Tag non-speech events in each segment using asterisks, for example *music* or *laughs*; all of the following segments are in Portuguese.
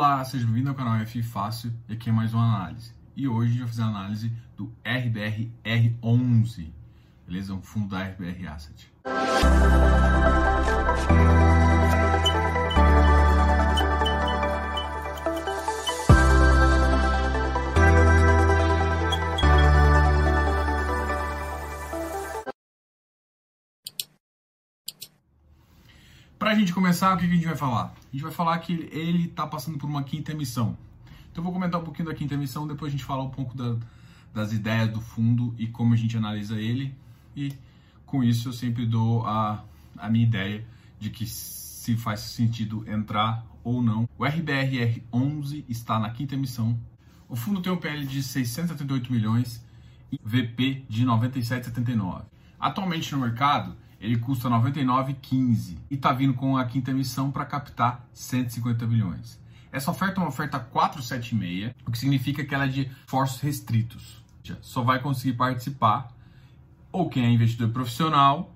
Olá, seja bem-vindo ao canal F Fácil e aqui é mais uma análise. E hoje gente vai fazer a análise do RBR-R11, beleza? Um fundo da RBR Asset. Para a gente começar, o que a gente vai falar? A gente vai falar que ele está passando por uma quinta emissão. Então eu vou comentar um pouquinho da quinta emissão, depois a gente fala um pouco da, das ideias do fundo e como a gente analisa ele. E com isso eu sempre dou a, a minha ideia de que se faz sentido entrar ou não. O RBRR11 está na quinta emissão. O fundo tem um PL de 678 milhões e VP de 97,79. Atualmente no mercado, ele custa 99,15 e está vindo com a quinta emissão para captar 150 milhões. Essa oferta é uma oferta 476, o que significa que ela é de forços restritos. Só vai conseguir participar ou quem é investidor profissional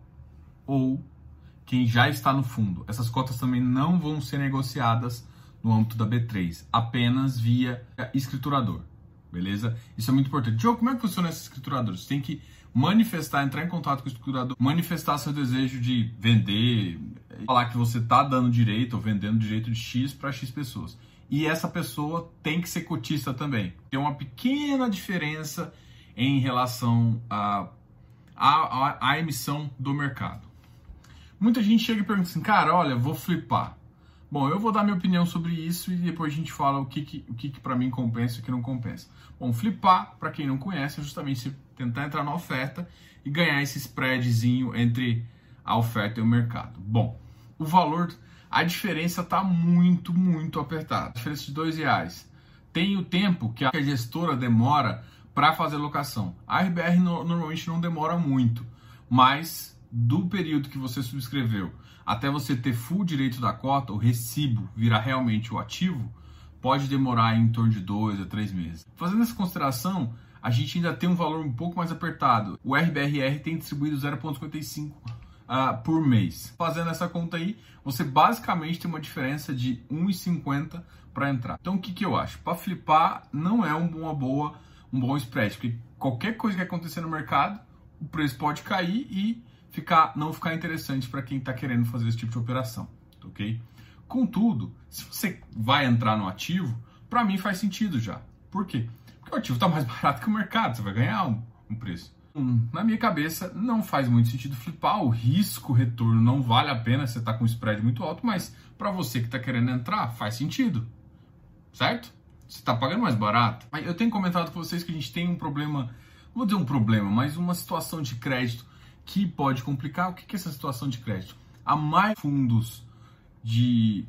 ou quem já está no fundo. Essas cotas também não vão ser negociadas no âmbito da B3, apenas via escriturador. Beleza? Isso é muito importante. Diogo, como é que funciona esse escriturador? Você tem que manifestar, entrar em contato com o escriturador, manifestar seu desejo de vender, falar que você está dando direito ou vendendo direito de X para X pessoas. E essa pessoa tem que ser cotista também. Tem uma pequena diferença em relação à a, a, a, emissão do mercado. Muita gente chega e pergunta assim, cara, olha, vou flipar. Bom, eu vou dar minha opinião sobre isso e depois a gente fala o que, que, o que, que para mim compensa e o que não compensa. Bom, flipar, para quem não conhece, é justamente tentar entrar na oferta e ganhar esse spreadzinho entre a oferta e o mercado. Bom, o valor, a diferença está muito, muito apertada. A diferença de dois reais. Tem o tempo que a gestora demora para fazer locação. A RBR no, normalmente não demora muito, mas do período que você subscreveu até você ter full direito da cota, o recibo virar realmente o ativo, pode demorar em torno de dois a três meses. Fazendo essa consideração, a gente ainda tem um valor um pouco mais apertado. O RBRR tem distribuído 0,55 uh, ah, por mês. Fazendo essa conta aí, você basicamente tem uma diferença de 1,50 para entrar. Então o que, que eu acho? Para flipar não é uma boa, um bom spread, porque qualquer coisa que acontecer no mercado, o preço pode cair e ficar, não ficar interessante para quem está querendo fazer esse tipo de operação, ok? Contudo, se você vai entrar no ativo, para mim faz sentido já. Por quê? Porque o ativo está mais *laughs* barato que o mercado, você vai ganhar um, um preço. Hum, na minha cabeça, não faz muito sentido flipar, o risco retorno não vale a pena, você está com um spread muito alto, mas para você que está querendo entrar, faz sentido, certo? Você está pagando mais barato. Eu tenho comentado com vocês que a gente tem um problema, não vou dizer um problema, mas uma situação de crédito que pode complicar. O que é essa situação de crédito? Há mais fundos de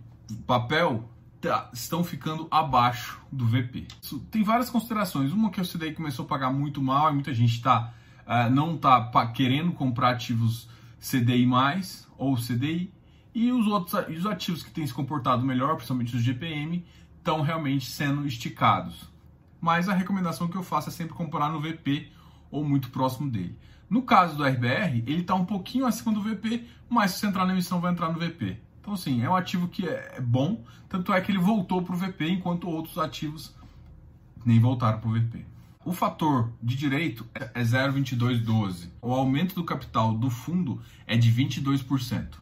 papel tá, estão ficando abaixo do VP. Isso tem várias considerações. Uma que o CDI começou a pagar muito mal e muita gente tá, uh, não está querendo comprar ativos CDI ou CDI. E os outros os ativos que têm se comportado melhor, principalmente os GPM, estão realmente sendo esticados. Mas a recomendação que eu faço é sempre comprar no VP ou muito próximo dele. No caso do RBR, ele está um pouquinho acima do VP, mas se você entrar na emissão vai entrar no VP. Então, assim, é um ativo que é, é bom, tanto é que ele voltou para o VP, enquanto outros ativos nem voltaram para o VP. O fator de direito é 0,2212. O aumento do capital do fundo é de 22%.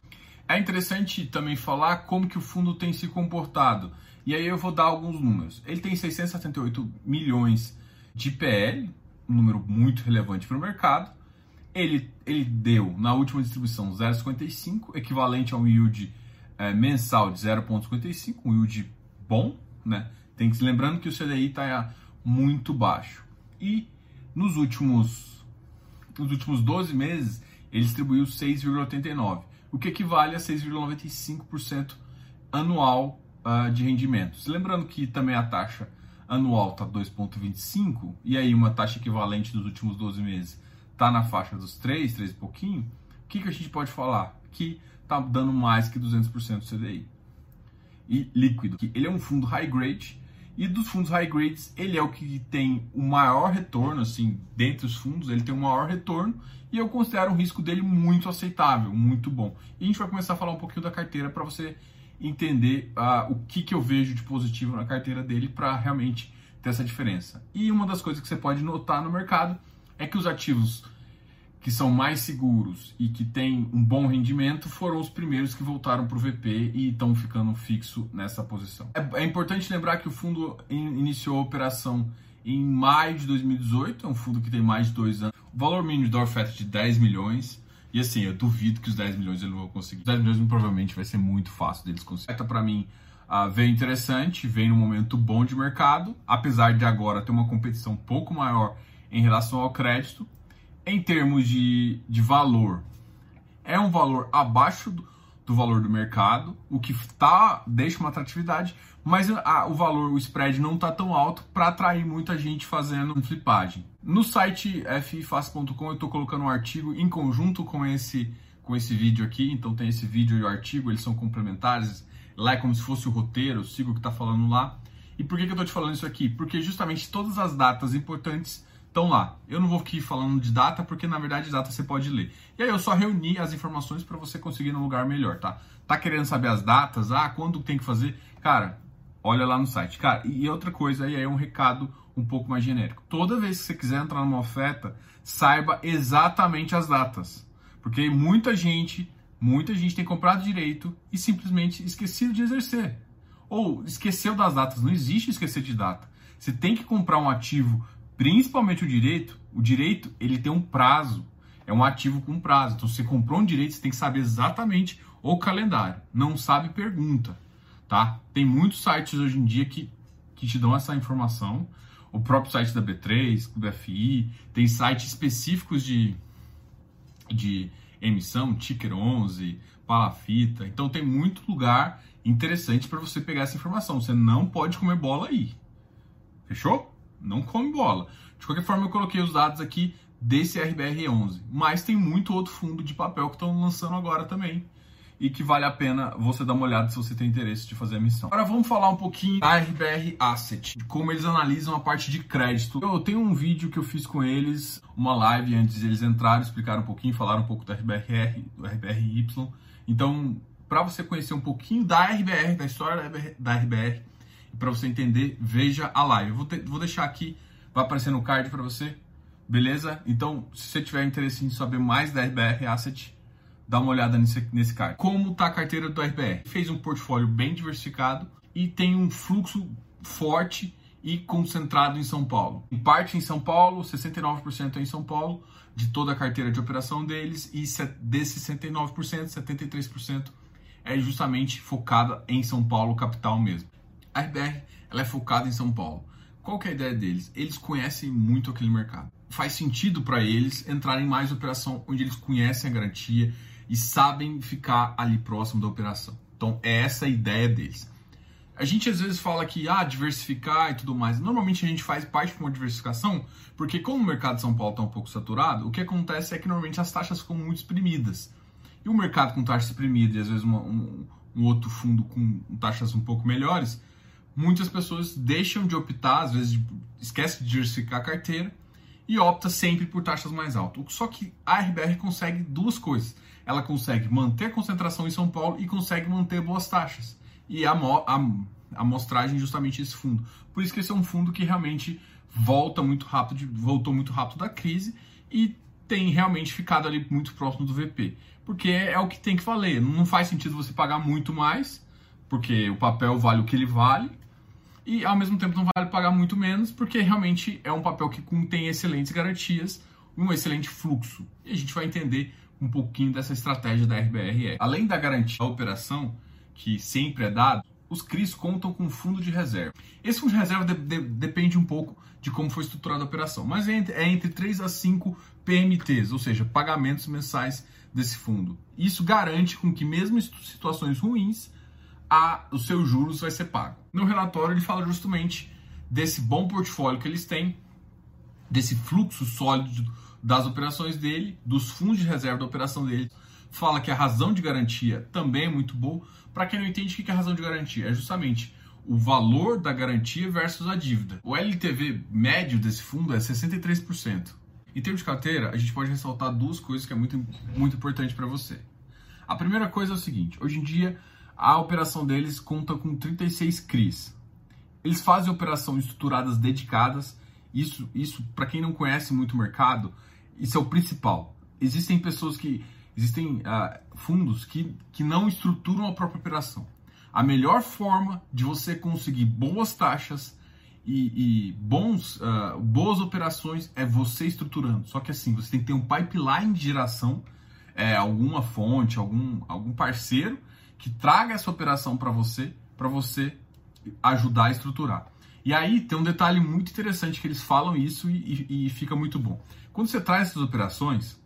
É interessante também falar como que o fundo tem se comportado. E aí eu vou dar alguns números. Ele tem 678 milhões de PL, um número muito relevante para o mercado. Ele, ele deu na última distribuição 0,55, equivalente a um yield é, mensal de 0,55, um yield bom, né? Tem que se lembrando que o CDI está muito baixo. E nos últimos, nos últimos 12 meses, ele distribuiu 6,89, o que equivale a 6,95% anual uh, de rendimentos. Lembrando que também a taxa anual está 2,25, e aí uma taxa equivalente dos últimos 12 meses está na faixa dos 3, 3 e pouquinho, o que, que a gente pode falar? Que está dando mais que 200% do CDI. E líquido, ele é um fundo high grade, e dos fundos high grades, ele é o que tem o maior retorno, assim, dentre os fundos, ele tem o maior retorno, e eu considero o risco dele muito aceitável, muito bom. E a gente vai começar a falar um pouquinho da carteira para você entender uh, o que, que eu vejo de positivo na carteira dele para realmente ter essa diferença. E uma das coisas que você pode notar no mercado é que os ativos que são mais seguros e que têm um bom rendimento foram os primeiros que voltaram para o VP e estão ficando fixo nessa posição. É, é, importante lembrar que o fundo iniciou a operação em maio de 2018, é um fundo que tem mais de dois anos. Valor mínimo de oferta de 10 milhões. E assim, eu duvido que os 10 milhões não vão conseguir. Os 10 milhões provavelmente vai ser muito fácil deles conseguirem. Para mim, uh, veio interessante, vem num momento bom de mercado, apesar de agora ter uma competição um pouco maior em relação ao crédito em termos de, de valor, é um valor abaixo do, do valor do mercado, o que tá, deixa uma atratividade, mas a, o valor, o spread não está tão alto para atrair muita gente fazendo flipagem. No site ffácil.com eu estou colocando um artigo em conjunto com esse, com esse vídeo aqui, então tem esse vídeo e o artigo, eles são complementares, lá é como se fosse o roteiro, sigo o que está falando lá. E por que, que eu estou te falando isso aqui? Porque justamente todas as datas importantes estão lá. Eu não vou aqui falando de data, porque na verdade data você pode ler. E aí eu só reuni as informações para você conseguir num lugar melhor, tá? Tá querendo saber as datas? Ah, quando tem que fazer? Cara, olha lá no site. Cara, e outra coisa aí é um recado um pouco mais genérico. Toda vez que você quiser entrar numa oferta, saiba exatamente as datas. Porque muita gente, muita gente tem comprado direito e simplesmente esquecido de exercer. Ou esqueceu das datas. Não existe esquecer de data. Você tem que comprar um ativo principalmente o direito, o direito ele tem um prazo, é um ativo com prazo. Então, se você comprou um direito, você tem que saber exatamente o calendário. Não sabe, pergunta, tá? Tem muitos sites hoje em dia que, que te dão essa informação. O próprio site da B3, do FI, tem sites específicos de, de emissão, Ticker 11, Palafita. Então, tem muito lugar interessante para você pegar essa informação. Você não pode comer bola aí. Fechou? não come bola. De qualquer forma, eu coloquei os dados aqui desse RBR11, mas tem muito outro fundo de papel que estão lançando agora também e que vale a pena você dar uma olhada se você tem interesse de fazer a missão. Agora vamos falar um pouquinho da RBR Asset, de como eles analisam a parte de crédito. Eu tenho um vídeo que eu fiz com eles, uma live antes de eles entrarem, explicaram um pouquinho, falaram um pouco do RBR, do RBRY. Então, para você conhecer um pouquinho da RBR, da história da RBR, para você entender, veja a live. Eu vou, vou deixar aqui, vai aparecer no card para você, beleza? Então, se você tiver interesse em saber mais da RBR Asset, dá uma olhada nesse, nesse card. Como está a carteira do RBR? Fez um portfólio bem diversificado e tem um fluxo forte e concentrado em São Paulo. Em parte em São Paulo, 69% é em São Paulo, de toda a carteira de operação deles, e desses 69%, 73% é justamente focada em São Paulo, capital mesmo. A RBR ela é focada em São Paulo. Qual que é a ideia deles? Eles conhecem muito aquele mercado. Faz sentido para eles entrarem mais operação onde eles conhecem a garantia e sabem ficar ali próximo da operação. Então, é essa a ideia deles. A gente às vezes fala que ah, diversificar e tudo mais. Normalmente a gente faz parte de uma diversificação, porque como o mercado de São Paulo está um pouco saturado, o que acontece é que normalmente as taxas ficam muito exprimidas. E o mercado com taxa exprimida e às vezes uma, um, um outro fundo com taxas um pouco melhores, muitas pessoas deixam de optar, às vezes esquece de diversificar a carteira e opta sempre por taxas mais altas. Só que a RBR consegue duas coisas. Ela consegue manter a concentração em São Paulo e consegue manter boas taxas. E a, a, a amostragem justamente esse fundo. Por isso que esse é um fundo que realmente volta muito rápido, voltou muito rápido da crise e tem realmente ficado ali muito próximo do VP. Porque é o que tem que valer. Não faz sentido você pagar muito mais, porque o papel vale o que ele vale, e ao mesmo tempo não vale pagar muito menos, porque realmente é um papel que contém excelentes garantias, um excelente fluxo. E a gente vai entender um pouquinho dessa estratégia da RBRE. Além da garantia da operação, que sempre é dado, os CRIs contam com fundo de reserva. Esse fundo de reserva de, de, depende um pouco de como foi estruturada a operação, mas é entre, é entre 3 a 5 PMTs, ou seja, pagamentos mensais desse fundo. Isso garante com que mesmo em situações ruins, a, os seus juros vai ser pago. No relatório ele fala justamente desse bom portfólio que eles têm, desse fluxo sólido das operações dele, dos fundos de reserva da operação dele. Fala que a razão de garantia também é muito boa. Para quem não entende, o que é a razão de garantia? É justamente o valor da garantia versus a dívida. O LTV médio desse fundo é 63%. Em termos de carteira, a gente pode ressaltar duas coisas que é muito, muito importante para você. A primeira coisa é o seguinte: hoje em dia a operação deles conta com 36 CRIs. Eles fazem operações estruturadas dedicadas. Isso, isso para quem não conhece muito o mercado, isso é o principal. Existem pessoas que, existem uh, fundos que, que não estruturam a própria operação. A melhor forma de você conseguir boas taxas e, e bons, uh, boas operações é você estruturando. Só que assim, você tem que ter um pipeline de geração, é, alguma fonte, algum, algum parceiro que traga essa operação para você, para você ajudar a estruturar. E aí tem um detalhe muito interessante que eles falam isso e, e, e fica muito bom. Quando você traz essas operações,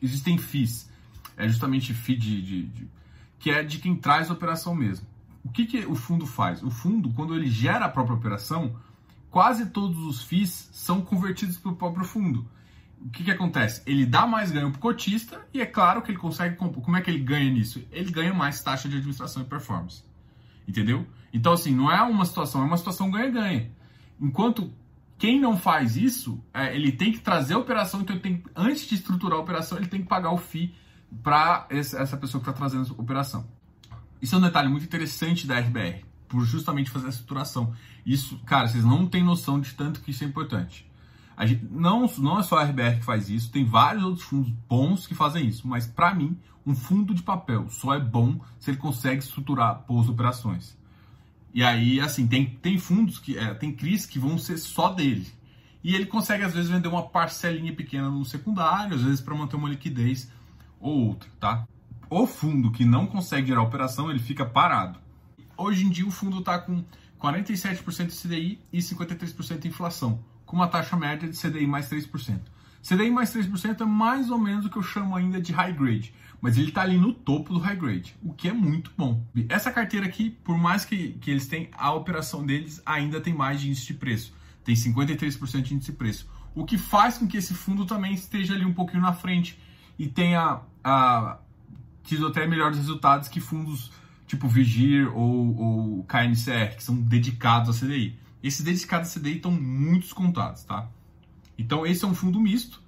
existem FIIs, é justamente FII de, de, de, que é de quem traz a operação mesmo. O que, que o fundo faz? O fundo, quando ele gera a própria operação, quase todos os FIIs são convertidos para o próprio fundo. O que, que acontece? Ele dá mais ganho para o cotista e é claro que ele consegue. Como é que ele ganha nisso? Ele ganha mais taxa de administração e performance. Entendeu? Então, assim, não é uma situação, é uma situação ganha-ganha. Enquanto quem não faz isso, é, ele tem que trazer a operação, então tem, antes de estruturar a operação, ele tem que pagar o FII para essa pessoa que está trazendo a operação. Isso é um detalhe muito interessante da RBR, por justamente fazer a estruturação. Isso, cara, vocês não têm noção de tanto que isso é importante. Gente, não, não é só a RBR que faz isso, tem vários outros fundos bons que fazem isso, mas para mim, um fundo de papel só é bom se ele consegue estruturar boas operações. E aí, assim, tem, tem fundos que é, tem CRIs que vão ser só dele. E ele consegue, às vezes, vender uma parcelinha pequena no secundário, às vezes para manter uma liquidez ou outra, tá? O fundo que não consegue gerar operação, ele fica parado. Hoje em dia o fundo está com 47% de CDI e 53% de inflação, com uma taxa média de CDI mais 3%. CDI mais 3% é mais ou menos o que eu chamo ainda de high grade, mas ele está ali no topo do high grade, o que é muito bom. Essa carteira aqui, por mais que, que eles tenham, a operação deles ainda tem mais de índice de preço, tem 53% de índice de preço, o que faz com que esse fundo também esteja ali um pouquinho na frente e tenha a, tido até melhores resultados que fundos tipo Vigir ou, ou KNCR, que são dedicados a CDI. Esses dedicados a CDI estão muito descontados, tá? Então esse é um fundo misto.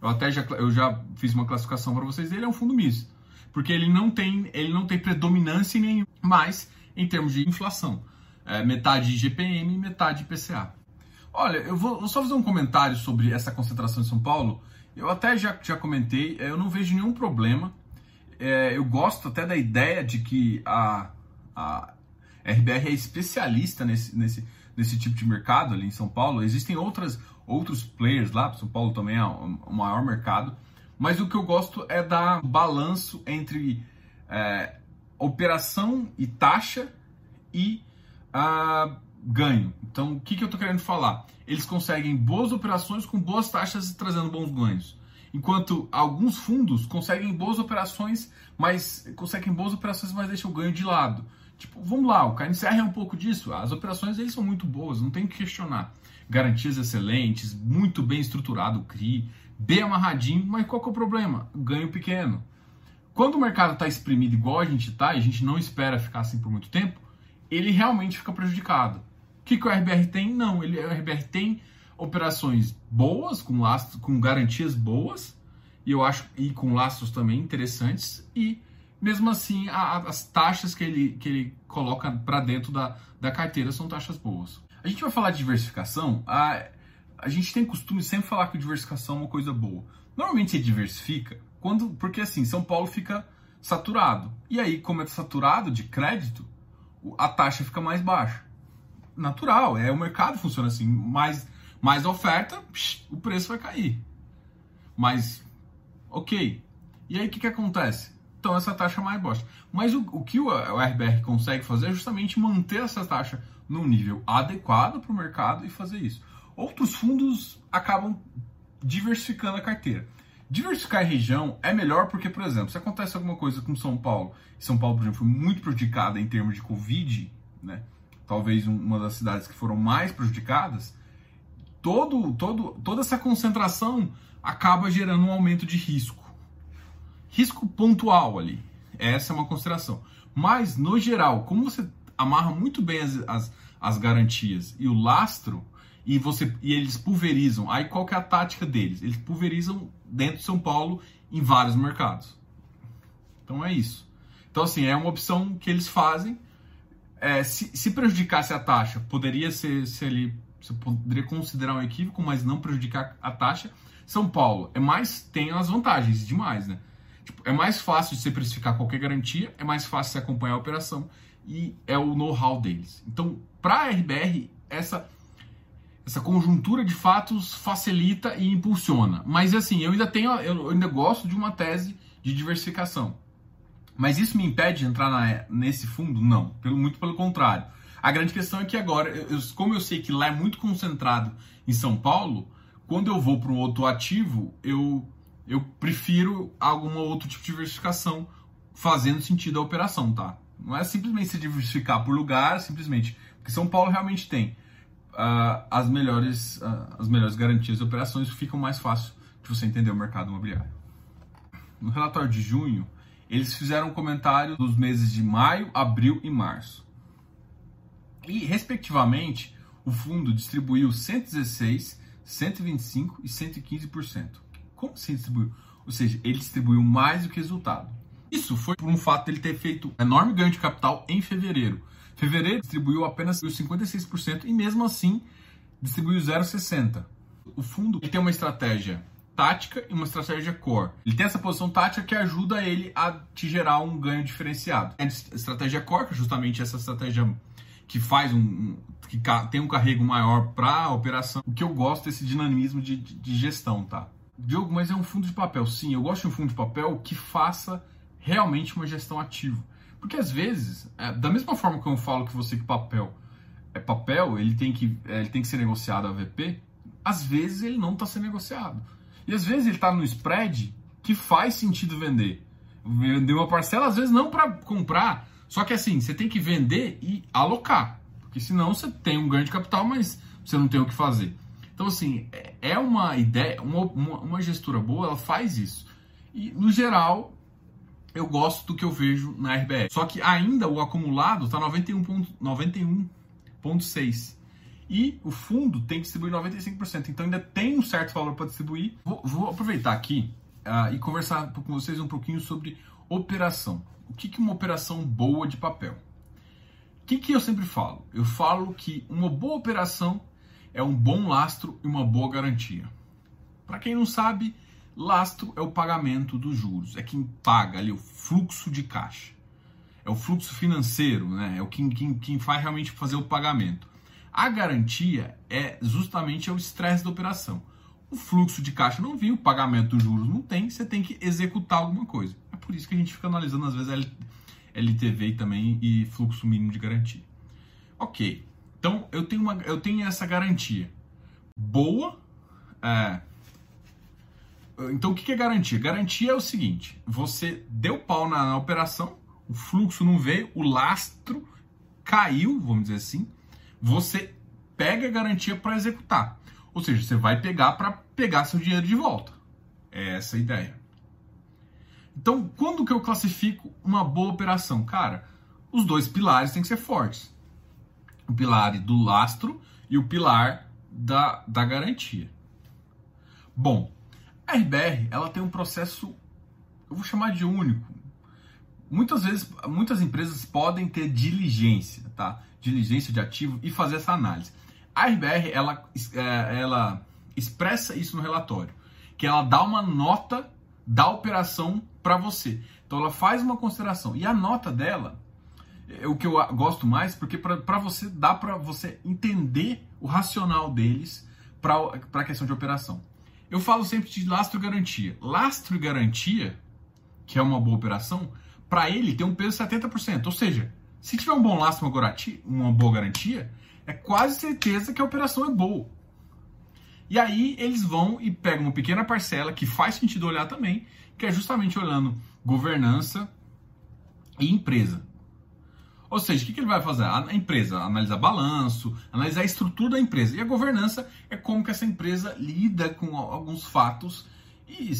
Eu até já, eu já fiz uma classificação para vocês dele, é um fundo misto. Porque ele não tem, ele não tem predominância nenhuma, mas em termos de inflação. É, metade GPM e metade IPCA. Olha, eu vou, vou, só fazer um comentário sobre essa concentração em São Paulo. Eu até já, já comentei, eu não vejo nenhum problema é, eu gosto até da ideia de que a, a RBR é especialista nesse, nesse, nesse tipo de mercado ali em São Paulo. Existem outras, outros players lá, São Paulo também é o maior mercado, mas o que eu gosto é dar balanço entre é, operação e taxa e uh, ganho. Então, o que, que eu estou querendo falar? Eles conseguem boas operações com boas taxas e trazendo bons ganhos. Enquanto alguns fundos conseguem boas operações, mas conseguem boas operações, mas deixam o ganho de lado. Tipo, vamos lá, o KNCR é um pouco disso. As operações deles são muito boas, não tem que questionar. Garantias excelentes, muito bem estruturado o CRI, bem amarradinho, mas qual que é o problema? Ganho pequeno. Quando o mercado está exprimido igual a gente está, e a gente não espera ficar assim por muito tempo, ele realmente fica prejudicado. O que, que o RBR tem? Não, ele, o RBR tem operações boas, com lastros, com garantias boas, e eu acho e com lastros também interessantes, e mesmo assim a, as taxas que ele, que ele coloca para dentro da, da carteira são taxas boas. A gente vai falar de diversificação, a, a gente tem costume sempre falar que diversificação é uma coisa boa. Normalmente você diversifica quando, porque assim, São Paulo fica saturado. E aí, como é saturado de crédito, a taxa fica mais baixa. Natural, é o mercado funciona assim, mais mais oferta, psh, o preço vai cair. Mas, ok. E aí o que, que acontece? Então essa taxa é mais baixa. Mas o, o que o, o RBR consegue fazer é justamente manter essa taxa num nível adequado para o mercado e fazer isso. Outros fundos acabam diversificando a carteira. Diversificar em região é melhor porque, por exemplo, se acontece alguma coisa com São Paulo, São Paulo, por exemplo, foi muito prejudicada em termos de Covid, né? talvez uma das cidades que foram mais prejudicadas, todo, todo, toda essa concentração acaba gerando um aumento de risco. Risco pontual ali. Essa é uma consideração. Mas, no geral, como você amarra muito bem as, as, as garantias e o lastro, e, você, e eles pulverizam, aí qual que é a tática deles? Eles pulverizam dentro de São Paulo em vários mercados. Então é isso. Então, assim, é uma opção que eles fazem. É, se, se, prejudicasse a taxa, poderia ser, se ele você poderia considerar um equívoco, mas não prejudicar a taxa. São Paulo é mais tem as vantagens demais, né? Tipo, é mais fácil de você precificar qualquer garantia, é mais fácil de acompanhar a operação e é o know-how deles. Então, para a RBR, essa essa conjuntura de fatos facilita e impulsiona. Mas assim, eu ainda tenho, eu ainda gosto de uma tese de diversificação. Mas isso me impede de entrar na, nesse fundo? Não, pelo, muito pelo contrário. A grande questão é que agora, eu, como eu sei que lá é muito concentrado em São Paulo, quando eu vou para um outro ativo, eu, eu prefiro algum outro tipo de diversificação fazendo sentido a operação, tá? Não é simplesmente se diversificar por lugar, simplesmente. Porque São Paulo realmente tem uh, as, melhores, uh, as melhores garantias de operações, ficam mais fácil de você entender o mercado imobiliário. No relatório de junho, eles fizeram um comentário dos meses de maio, abril e março. E, respectivamente, o fundo distribuiu 116, 125 e 115%. Como se distribuiu? Ou seja, ele distribuiu mais do que resultado. Isso foi por um fato dele ter feito enorme ganho de capital em fevereiro. Fevereiro distribuiu apenas 56% e mesmo assim distribuiu 0,60. O fundo tem uma estratégia tática e uma estratégia core. Ele tem essa posição tática que ajuda ele a te gerar um ganho diferenciado. A estratégia core, que é justamente essa estratégia que faz um, que tem um carrego maior para a operação. O que eu gosto desse dinamismo de, de gestão, tá? Diogo, mas é um fundo de papel. Sim, eu gosto de um fundo de papel que faça realmente uma gestão ativa. Porque às vezes, é, da mesma forma que eu falo que você que papel é papel, ele tem que, é, ele tem que ser negociado a VP, às vezes ele não está sendo negociado. E às vezes ele está no spread que faz sentido vender. Vender uma parcela, às vezes não para comprar, só que assim, você tem que vender e alocar. Porque senão você tem um ganho de capital, mas você não tem o que fazer. Então, assim, é, é uma ideia, uma, uma, uma gestora boa, ela faz isso. E, no geral, eu gosto do que eu vejo na RBR. Só que ainda o acumulado está 91,6. 91 e o fundo tem que distribuir 95%. Então ainda tem um certo valor para distribuir. Vou, vou, aproveitar aqui uh, e conversar com vocês um pouquinho sobre operação. O que é uma operação boa de papel? O que, que eu sempre falo? Eu falo que uma boa operação é um bom lastro e uma boa garantia. Para quem não sabe, Lastro é o pagamento dos juros, é quem paga ali o fluxo de caixa. É o fluxo financeiro, né? É o quem, quem, quem faz realmente fazer o pagamento. A garantia é justamente o estresse da operação. O fluxo de caixa não viu, o pagamento dos juros não tem, você tem que executar alguma coisa. É por isso que a gente fica analisando às vezes LTV também e fluxo mínimo de garantia. Ok, então eu tenho, uma, eu tenho essa garantia boa, é, então, o que é garantia? Garantia é o seguinte: você deu pau na, na operação, o fluxo não veio, o lastro caiu, vamos dizer assim, você pega a garantia para executar. Ou seja, você vai pegar para pegar seu dinheiro de volta. É essa a ideia. Então, quando que eu classifico uma boa operação? Cara, os dois pilares têm que ser fortes. O pilar do lastro e o pilar da, da garantia. Bom, a RBR, ela tem um processo, eu vou chamar de único. Muitas vezes, muitas empresas podem ter diligência, tá? Diligência de ativo e fazer essa análise. A RBR, ela, é, ela expressa isso no relatório, que ela dá uma nota da operação para você. Então ela faz uma consideração e a nota dela é o que eu gosto mais, porque para você dá para você entender o racional deles para a questão de operação. Eu falo sempre de lastro e garantia. Lastro e garantia, que é uma boa operação, para ele tem um peso de 70%. Ou seja, se tiver um bom lastro e uma boa garantia, é quase certeza que a operação é boa. E aí eles vão e pegam uma pequena parcela que faz sentido olhar também, que é justamente olhando governança e empresa. Ou seja, o que, ele vai fazer? A empresa analisar balanço, analisar a estrutura da empresa. E a governança é como que essa empresa lida com alguns fatos. E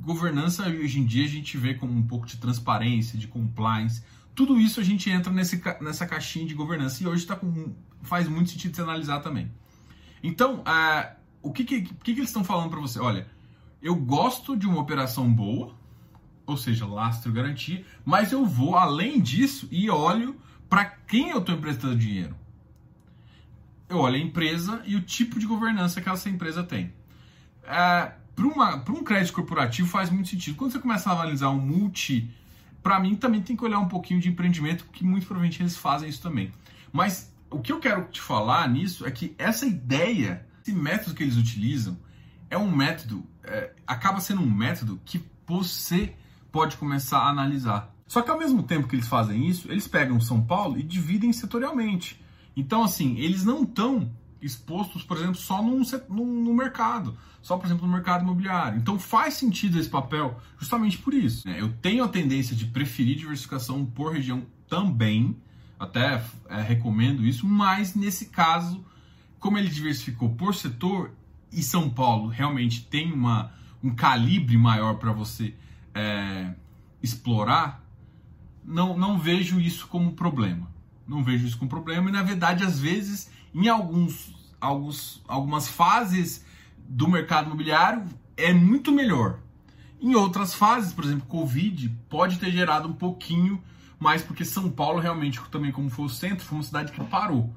governança, hoje em dia, a gente vê como um pouco de transparência, de compliance. Tudo isso a gente entra nesse, nessa caixinha de governança. E hoje tá com, faz muito sentido se analisar também. Então, o que, que, que, que eles estão falando para você? Olha, eu gosto de uma operação boa, ou seja, lastro garantia, mas eu vou além disso e olho quem eu estou emprestando dinheiro. Eu olho a empresa e o tipo de governança que essa empresa tem. É, para um crédito corporativo faz muito sentido. Quando você começa a analisar um multi, para mim também tem que olhar um pouquinho de empreendimento, que muito provavelmente eles fazem isso também. Mas o que eu quero te falar nisso é que essa ideia, esse método que eles utilizam, é um método, é, acaba sendo um método que você pode começar a analisar. Só que ao mesmo tempo que eles fazem isso, eles pegam São Paulo e dividem setorialmente. Então, assim, eles não estão expostos, por exemplo, só num, num, no mercado, só, por exemplo, no mercado imobiliário. Então, faz sentido esse papel justamente por isso. Né? Eu tenho a tendência de preferir diversificação por região também, até é, recomendo isso, mas nesse caso, como ele diversificou por setor e São Paulo realmente tem uma, um calibre maior para você é, explorar, não, não vejo isso como problema. Não vejo isso como problema e, na verdade, às vezes, em alguns, alguns, algumas fases do mercado imobiliário, é muito melhor. Em outras fases, por exemplo, Covid, pode ter gerado um pouquinho mais, porque São Paulo, realmente, também como foi o centro, foi uma cidade que parou.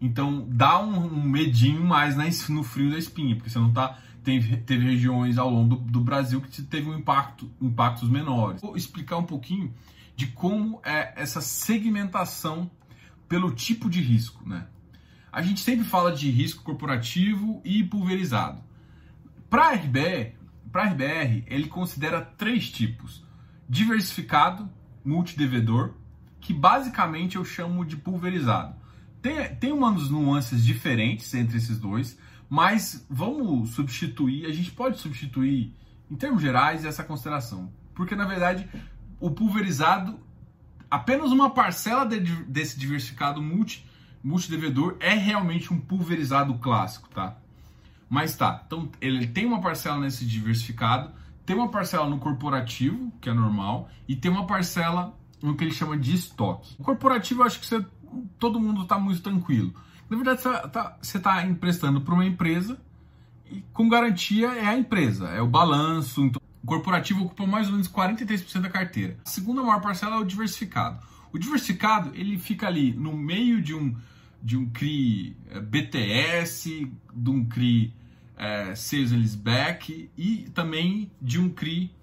Então, dá um, um medinho mais no frio da espinha, porque você não tá teve, teve regiões ao longo do, do, Brasil que teve um impacto, impactos menores. Vou explicar um pouquinho de como é essa segmentação pelo tipo de risco, né? A gente sempre fala de risco corporativo e pulverizado. Para RBR, para RBR, ele considera três tipos: diversificado, multidevedor, que basicamente eu chamo de pulverizado. Tem, tem umas nuances diferentes entre esses dois, mas vamos substituir, a gente pode substituir, em termos gerais, essa consideração. Porque, na verdade, o pulverizado, apenas uma parcela de, desse diversificado multi, multidevedor é realmente um pulverizado clássico, tá? Mas tá, então ele tem uma parcela nesse diversificado, tem uma parcela no corporativo, que é normal, e tem uma parcela no que ele chama de estoque. O corporativo, eu acho que você, todo mundo está muito tranquilo. Na verdade, você está tá emprestando para uma empresa e com garantia é a empresa, é o balanço. Então, o corporativo ocupa mais ou menos 43% da carteira. A segunda maior parcela é o diversificado. O diversificado ele fica ali no meio de um, de um CRI é, BTS, de um CRI é, Sales Leaseback e também de um CRI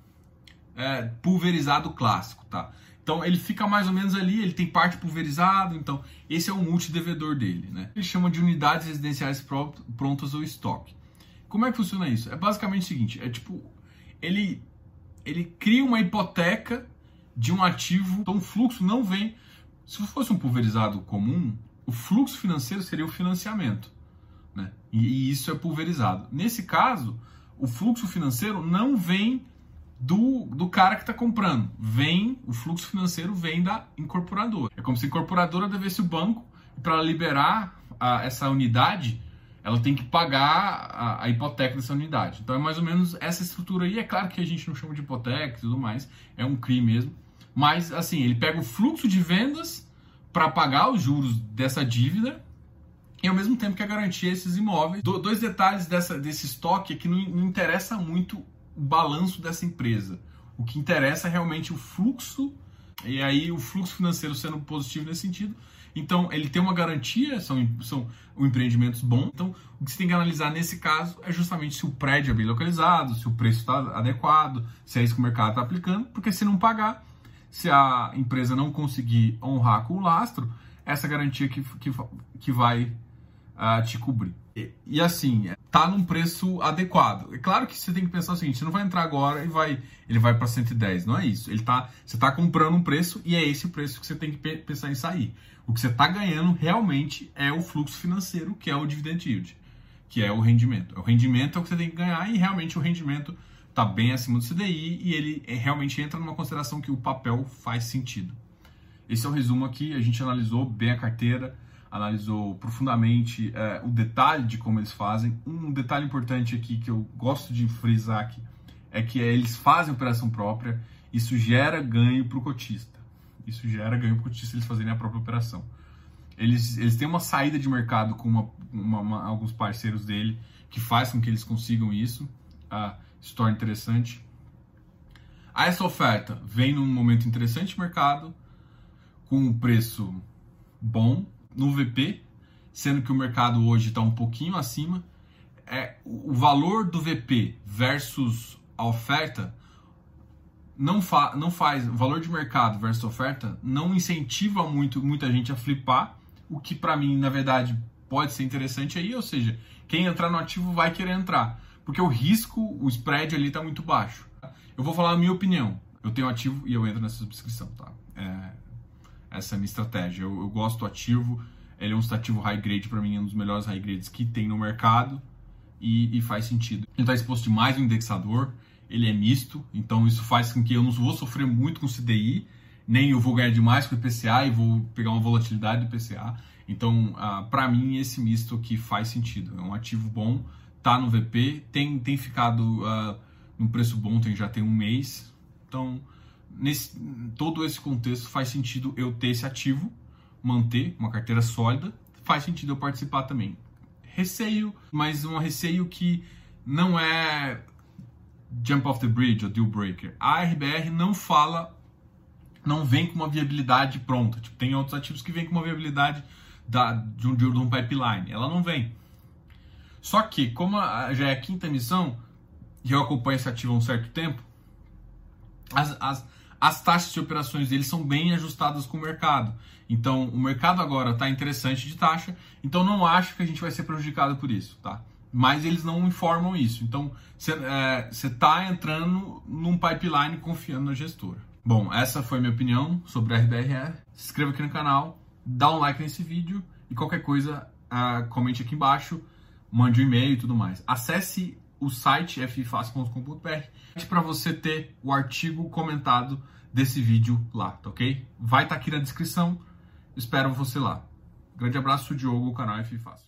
é, pulverizado clássico, tá? Então ele fica mais ou menos ali, ele tem parte pulverizado, então esse é o multidevedor dele, né? Ele chama de unidades residenciais prontas ou estoque. Como é que funciona isso? É basicamente o seguinte, é tipo, ele, ele cria uma hipoteca de um ativo, então o fluxo não vem, se fosse um pulverizado comum, o fluxo financeiro seria o financiamento, né? E, e isso é pulverizado. Nesse caso, o fluxo financeiro não vem do, do cara que está comprando. Vem, o fluxo financeiro vem da incorporadora. É como se a incorporadora devesse o banco para liberar a, essa unidade, ela tem que pagar a, a, hipoteca dessa unidade. Então é mais ou menos essa estrutura aí. É claro que a gente não chama de hipoteca e tudo mais, é um CRI mesmo. Mas assim, ele pega o fluxo de vendas para pagar os juros dessa dívida e ao mesmo tempo que a garantia esses imóveis. Do, dois detalhes dessa, desse estoque é que não, não interessa muito o balanço dessa empresa. O que interessa é realmente o fluxo, e aí o fluxo financeiro sendo positivo nesse sentido. Então, ele tem uma garantia, são, são empreendimentos bons. Então, o que você tem que analisar nesse caso é justamente se o prédio é bem localizado, se o preço está adequado, se é isso que o mercado está aplicando, porque se não pagar, se a empresa não conseguir honrar com o lastro, essa garantia que, que, que vai uh, te cobrir. E, assim, tá num preço adequado. É claro que você tem que pensar o seguinte, você não vai entrar agora e vai, ele vai para 110, não é isso. Ele tá, você tá comprando um preço e é esse o preço que você tem que pensar em sair. O que você está ganhando realmente é o fluxo financeiro, que é o dividend yield, que é o rendimento. O rendimento é o que você tem que ganhar e realmente o rendimento está bem acima do CDI e ele é, realmente entra numa consideração que o papel faz sentido. Esse é o resumo aqui, a gente analisou bem a carteira, analisou profundamente é, o detalhe de como eles fazem. Um detalhe importante aqui que eu gosto de frisar aqui é que é, eles fazem operação própria, isso gera ganho para o cotista. Isso gera ganho para o cotista eles fazerem a própria operação. Eles, eles têm uma saída de mercado com uma, uma, uma, alguns parceiros dele que faz com que eles consigam isso. Ah, se torna interessante. Essa oferta vem num momento interessante de mercado, com um preço bom no VP, sendo que o mercado hoje está um pouquinho acima. É, o valor do VP versus a oferta não, fa não faz, o valor de mercado versus oferta não incentiva muito muita gente a flipar, o que para mim, na verdade, pode ser interessante aí, ou seja, quem entrar no ativo vai querer entrar, porque o risco, o spread ali está muito baixo. Eu vou falar a minha opinião. Eu tenho ativo e eu entro nessa subscrição, tá? É, essa é a minha estratégia. Eu, eu gosto do ativo, ele é um ativo high grade para mim, é um dos melhores high grades que tem no mercado e, e faz sentido. Ele está exposto demais no indexador, ele é misto, então isso faz com que eu não vou sofrer muito com CDI, nem eu vou ganhar demais com o IPCA e vou pegar uma volatilidade do IPCA. Então, uh, para mim, esse misto aqui faz sentido. É um ativo bom, tá no VP, tem, tem ficado uh, num preço bom, tem, já tem um mês. Então, nesse todo esse contexto, faz sentido eu ter esse ativo, manter uma carteira sólida, faz sentido eu participar também. Receio, mas um receio que não é jump off the bridge ou deal breaker. A RBR não fala, não vem com uma viabilidade pronta. Tipo, tem outros ativos que vêm com uma viabilidade da, de, um, de um pipeline. Ela não vem. Só que, como a, já é a quinta emissão, e eu acompanho esse ativo há um certo tempo, as, as, as taxas de operações deles são bem ajustadas com o mercado. Então, o mercado agora está interessante de taxa, então não acho que a gente vai ser prejudicado por isso, tá? Mas eles não informam isso. Então, você está é, entrando num pipeline confiando na gestora. Bom, essa foi a minha opinião sobre a RBRE. Se inscreva aqui no canal, dá um like nesse vídeo e qualquer coisa, uh, comente aqui embaixo, mande um e-mail e tudo mais. Acesse o site ffácil.com.br para você ter o artigo comentado desse vídeo lá, tá ok? Vai estar tá aqui na descrição, espero você lá. Grande abraço, Diogo, canal F Fácil.